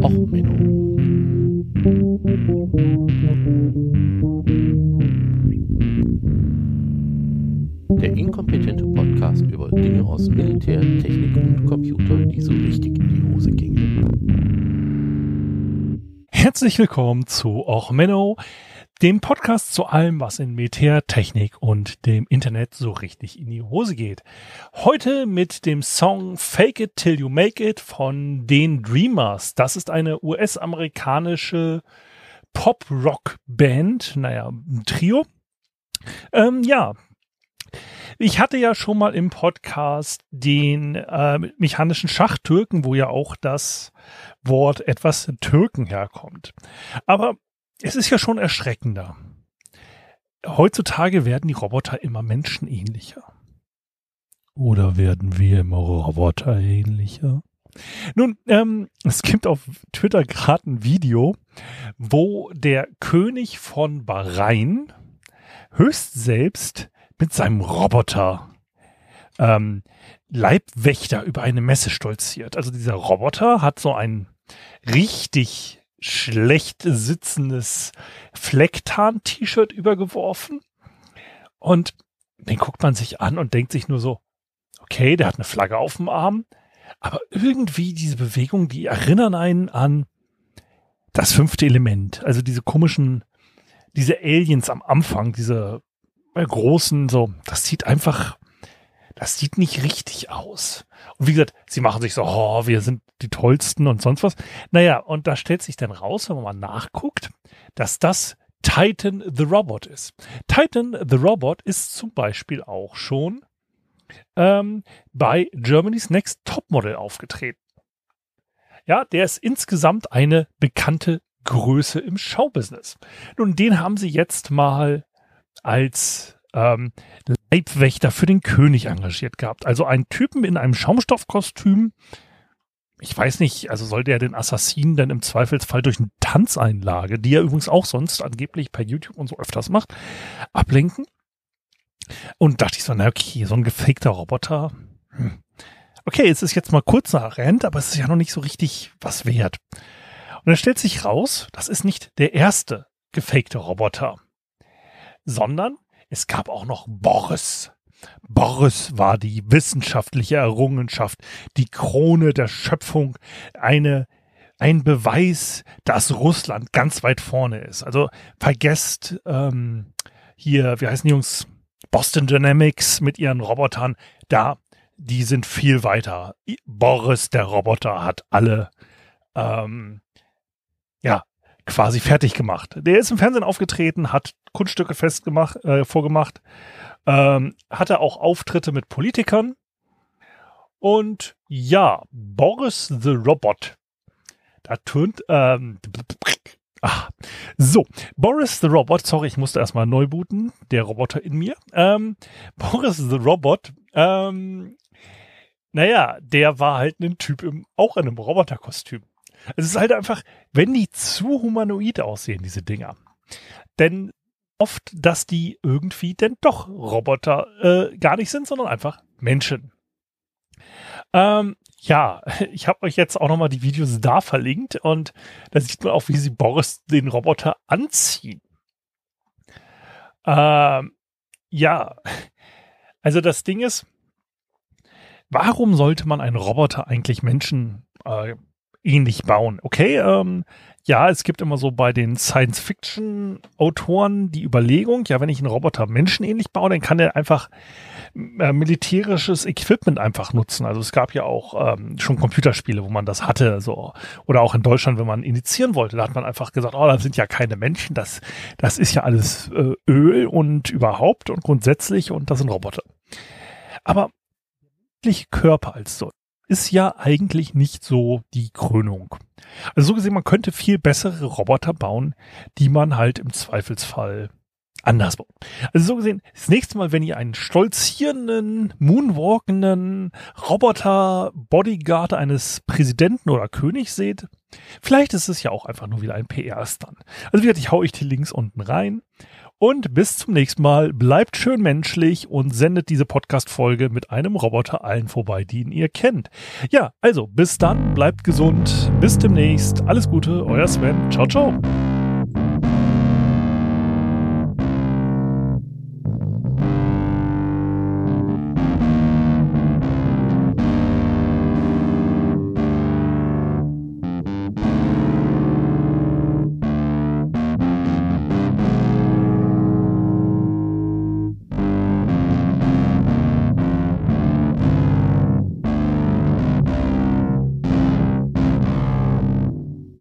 Och, Menno. Der inkompetente Podcast über Dinge aus Militär, Technik und Computer, die so richtig in die Hose gingen. Herzlich willkommen zu Och Menno, dem Podcast zu allem, was in Militär, Technik und dem Internet so richtig in die Hose geht. Heute mit dem Song Fake It Till You Make It von den Dreamers. Das ist eine US-amerikanische Pop-Rock-Band, naja, ein Trio. Ähm, ja, ich hatte ja schon mal im Podcast den äh, mechanischen Schachtürken, wo ja auch das Wort etwas Türken herkommt. Aber es ist ja schon erschreckender. Heutzutage werden die Roboter immer menschenähnlicher. Oder werden wir immer roboterähnlicher? Nun, ähm, es gibt auf Twitter gerade ein Video, wo der König von Bahrain höchst selbst mit seinem Roboter ähm, Leibwächter über eine Messe stolziert. Also dieser Roboter hat so ein richtig schlecht sitzendes Flecktarn-T-Shirt übergeworfen. Und den guckt man sich an und denkt sich nur so, okay, der hat eine Flagge auf dem Arm, aber irgendwie diese Bewegungen, die erinnern einen an das fünfte Element. Also diese komischen, diese Aliens am Anfang, diese großen, so, das sieht einfach, das sieht nicht richtig aus. Und wie gesagt, sie machen sich so, oh, wir sind die tollsten und sonst was. Naja, und da stellt sich dann raus, wenn man mal nachguckt, dass das Titan the Robot ist. Titan the Robot ist zum Beispiel auch schon ähm, bei Germany's Next Topmodel aufgetreten. Ja, der ist insgesamt eine bekannte Größe im Showbusiness. Nun, den haben sie jetzt mal als ähm, Leibwächter für den König engagiert gehabt. Also einen Typen in einem Schaumstoffkostüm. Ich weiß nicht, also soll der den Assassinen dann im Zweifelsfall durch eine Tanzeinlage, die er übrigens auch sonst angeblich per YouTube und so öfters macht, ablenken? Und dachte ich so, na okay, so ein gefakter Roboter. Hm. Okay, es ist jetzt mal kurz nach Rent, aber es ist ja noch nicht so richtig was wert. Und dann stellt sich raus, das ist nicht der erste gefakte Roboter, sondern es gab auch noch Boris. Boris war die wissenschaftliche Errungenschaft, die Krone der Schöpfung, eine ein Beweis, dass Russland ganz weit vorne ist. Also vergesst ähm, hier, wie heißen die Jungs? Boston Dynamics mit ihren Robotern. Da, die sind viel weiter. Boris, der Roboter, hat alle ähm, ja quasi fertig gemacht. Der ist im Fernsehen aufgetreten, hat Kunststücke festgemacht, äh, vorgemacht, ähm, hatte auch Auftritte mit Politikern. Und ja, Boris the Robot. Da turnt, ähm, ach, so, Boris the Robot, sorry, ich musste erstmal neu booten, der Roboter in mir. Ähm, Boris the Robot, ähm, naja, der war halt ein Typ im, auch in einem Roboterkostüm. Es ist halt einfach, wenn die zu humanoid aussehen, diese Dinger, denn oft, dass die irgendwie denn doch Roboter äh, gar nicht sind, sondern einfach Menschen. Ähm, ja, ich habe euch jetzt auch nochmal die Videos da verlinkt und da sieht man auch, wie sie Boris den Roboter anziehen. Ähm, ja, also das Ding ist, warum sollte man einen Roboter eigentlich Menschen äh, ähnlich bauen. Okay, ähm, ja, es gibt immer so bei den Science-Fiction-Autoren die Überlegung, ja, wenn ich einen Roboter menschenähnlich baue, dann kann er einfach äh, militärisches Equipment einfach nutzen. Also es gab ja auch ähm, schon Computerspiele, wo man das hatte, so oder auch in Deutschland, wenn man initiieren wollte, da hat man einfach gesagt, oh, das sind ja keine Menschen, das das ist ja alles äh, Öl und überhaupt und grundsätzlich und das sind Roboter. Aber Körper als so ist ja eigentlich nicht so die Krönung. Also so gesehen, man könnte viel bessere Roboter bauen, die man halt im Zweifelsfall anders baut. Also so gesehen, das nächste Mal, wenn ihr einen stolzierenden, moonwalkenden Roboter-Bodyguard eines Präsidenten oder Königs seht, vielleicht ist es ja auch einfach nur wieder ein PR-Stunt. Also wie gesagt, ich hau euch die Links unten rein Und bis zum nächsten Mal. Bleibt schön menschlich und sendet diese Podcast-Folge mit einem Roboter allen vorbei, den ihr kennt. Ja, also bis dann, bleibt gesund. Bis demnächst. Alles Gute, euer Sven. Ciao, ciao.